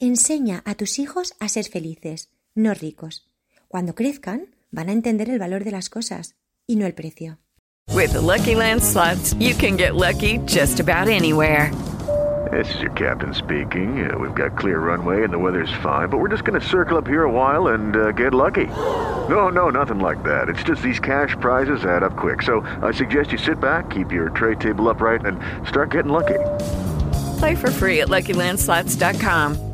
Enseña a tus hijos a ser felices, no ricos. Cuando crezcan, van a entender el valor de las cosas y no el precio. With the Lucky Land slots, you can get lucky just about anywhere. This is your captain speaking. Uh, we've got clear runway and the weather's fine, but we're just going to circle up here a while and uh, get lucky. No, no, nothing like that. It's just these cash prizes add up quick. So I suggest you sit back, keep your tray table upright, and start getting lucky. Play for free at LuckyLandSlots.com.